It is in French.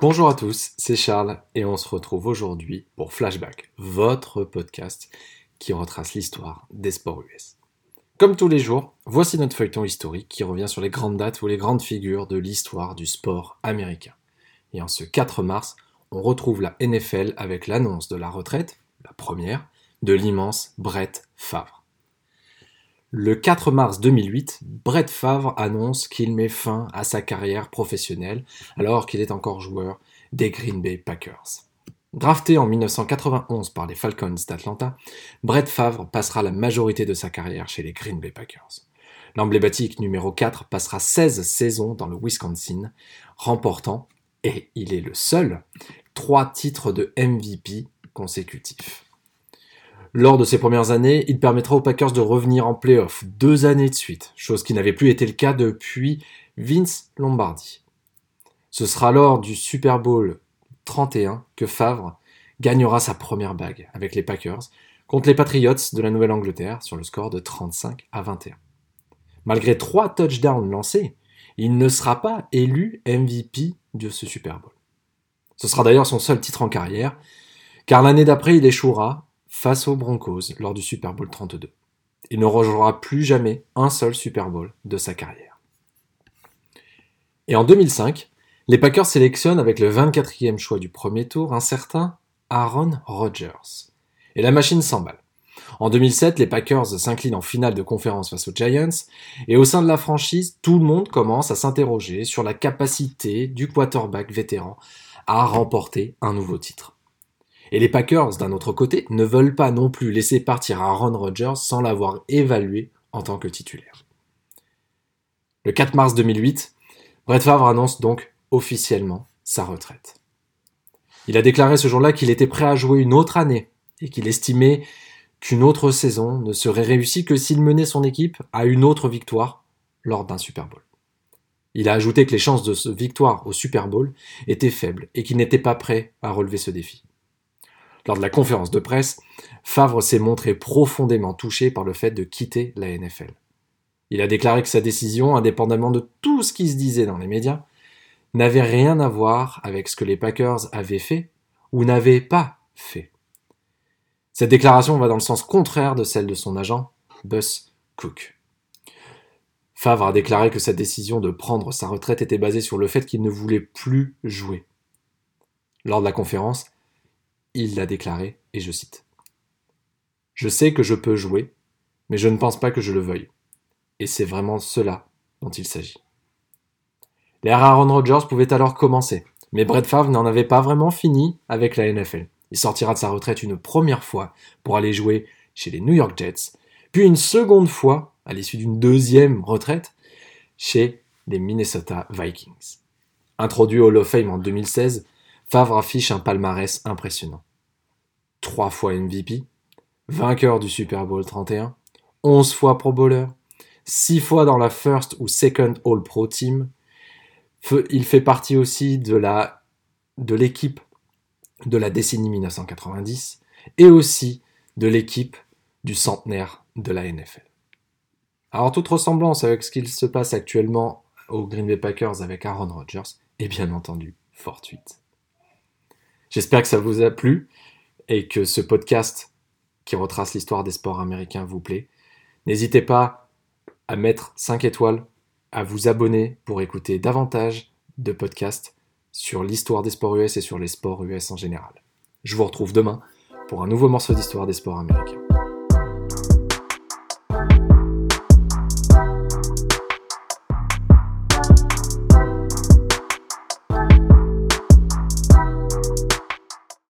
Bonjour à tous, c'est Charles et on se retrouve aujourd'hui pour Flashback, votre podcast qui retrace l'histoire des sports US. Comme tous les jours, voici notre feuilleton historique qui revient sur les grandes dates ou les grandes figures de l'histoire du sport américain. Et en ce 4 mars, on retrouve la NFL avec l'annonce de la retraite, la première, de l'immense Brett Favre. Le 4 mars 2008, Brett Favre annonce qu'il met fin à sa carrière professionnelle alors qu'il est encore joueur des Green Bay Packers. Drafté en 1991 par les Falcons d'Atlanta, Brett Favre passera la majorité de sa carrière chez les Green Bay Packers. L'emblématique numéro 4 passera 16 saisons dans le Wisconsin, remportant, et il est le seul, trois titres de MVP consécutifs. Lors de ses premières années, il permettra aux Packers de revenir en playoff deux années de suite, chose qui n'avait plus été le cas depuis Vince Lombardi. Ce sera lors du Super Bowl 31 que Favre gagnera sa première bague avec les Packers contre les Patriots de la Nouvelle-Angleterre sur le score de 35 à 21. Malgré trois touchdowns lancés, il ne sera pas élu MVP de ce Super Bowl. Ce sera d'ailleurs son seul titre en carrière, car l'année d'après il échouera face aux Broncos lors du Super Bowl 32. Il ne rejouera plus jamais un seul Super Bowl de sa carrière. Et en 2005, les Packers sélectionnent avec le 24e choix du premier tour un certain Aaron Rodgers. Et la machine s'emballe. En 2007, les Packers s'inclinent en finale de conférence face aux Giants, et au sein de la franchise, tout le monde commence à s'interroger sur la capacité du quarterback vétéran à remporter un nouveau titre. Et les Packers, d'un autre côté, ne veulent pas non plus laisser partir Aaron Rodgers sans l'avoir évalué en tant que titulaire. Le 4 mars 2008, Brett Favre annonce donc officiellement sa retraite. Il a déclaré ce jour-là qu'il était prêt à jouer une autre année et qu'il estimait qu'une autre saison ne serait réussie que s'il menait son équipe à une autre victoire lors d'un Super Bowl. Il a ajouté que les chances de victoire au Super Bowl étaient faibles et qu'il n'était pas prêt à relever ce défi. Lors de la conférence de presse, Favre s'est montré profondément touché par le fait de quitter la NFL. Il a déclaré que sa décision, indépendamment de tout ce qui se disait dans les médias, n'avait rien à voir avec ce que les Packers avaient fait ou n'avaient pas fait. Cette déclaration va dans le sens contraire de celle de son agent, Bus Cook. Favre a déclaré que sa décision de prendre sa retraite était basée sur le fait qu'il ne voulait plus jouer. Lors de la conférence, il l'a déclaré, et je cite Je sais que je peux jouer, mais je ne pense pas que je le veuille. Et c'est vraiment cela dont il s'agit. L'ère Aaron Rodgers pouvait alors commencer, mais Brett Favre n'en avait pas vraiment fini avec la NFL. Il sortira de sa retraite une première fois pour aller jouer chez les New York Jets, puis une seconde fois, à l'issue d'une deuxième retraite, chez les Minnesota Vikings. Introduit au Hall of Fame en 2016, Favre affiche un palmarès impressionnant. Trois fois MVP, vainqueur du Super Bowl 31, 11 fois Pro Bowler, 6 fois dans la First ou Second All Pro Team, il fait partie aussi de de l'équipe de la décennie 1990 et aussi de l'équipe du centenaire de la NFL. Alors toute ressemblance avec ce qu'il se passe actuellement aux Green Bay Packers avec Aaron Rodgers est bien entendu fortuite. J'espère que ça vous a plu et que ce podcast qui retrace l'histoire des sports américains vous plaît. N'hésitez pas à mettre 5 étoiles à vous abonner pour écouter davantage de podcasts sur l'histoire des sports US et sur les sports US en général. Je vous retrouve demain pour un nouveau morceau d'histoire des sports américains.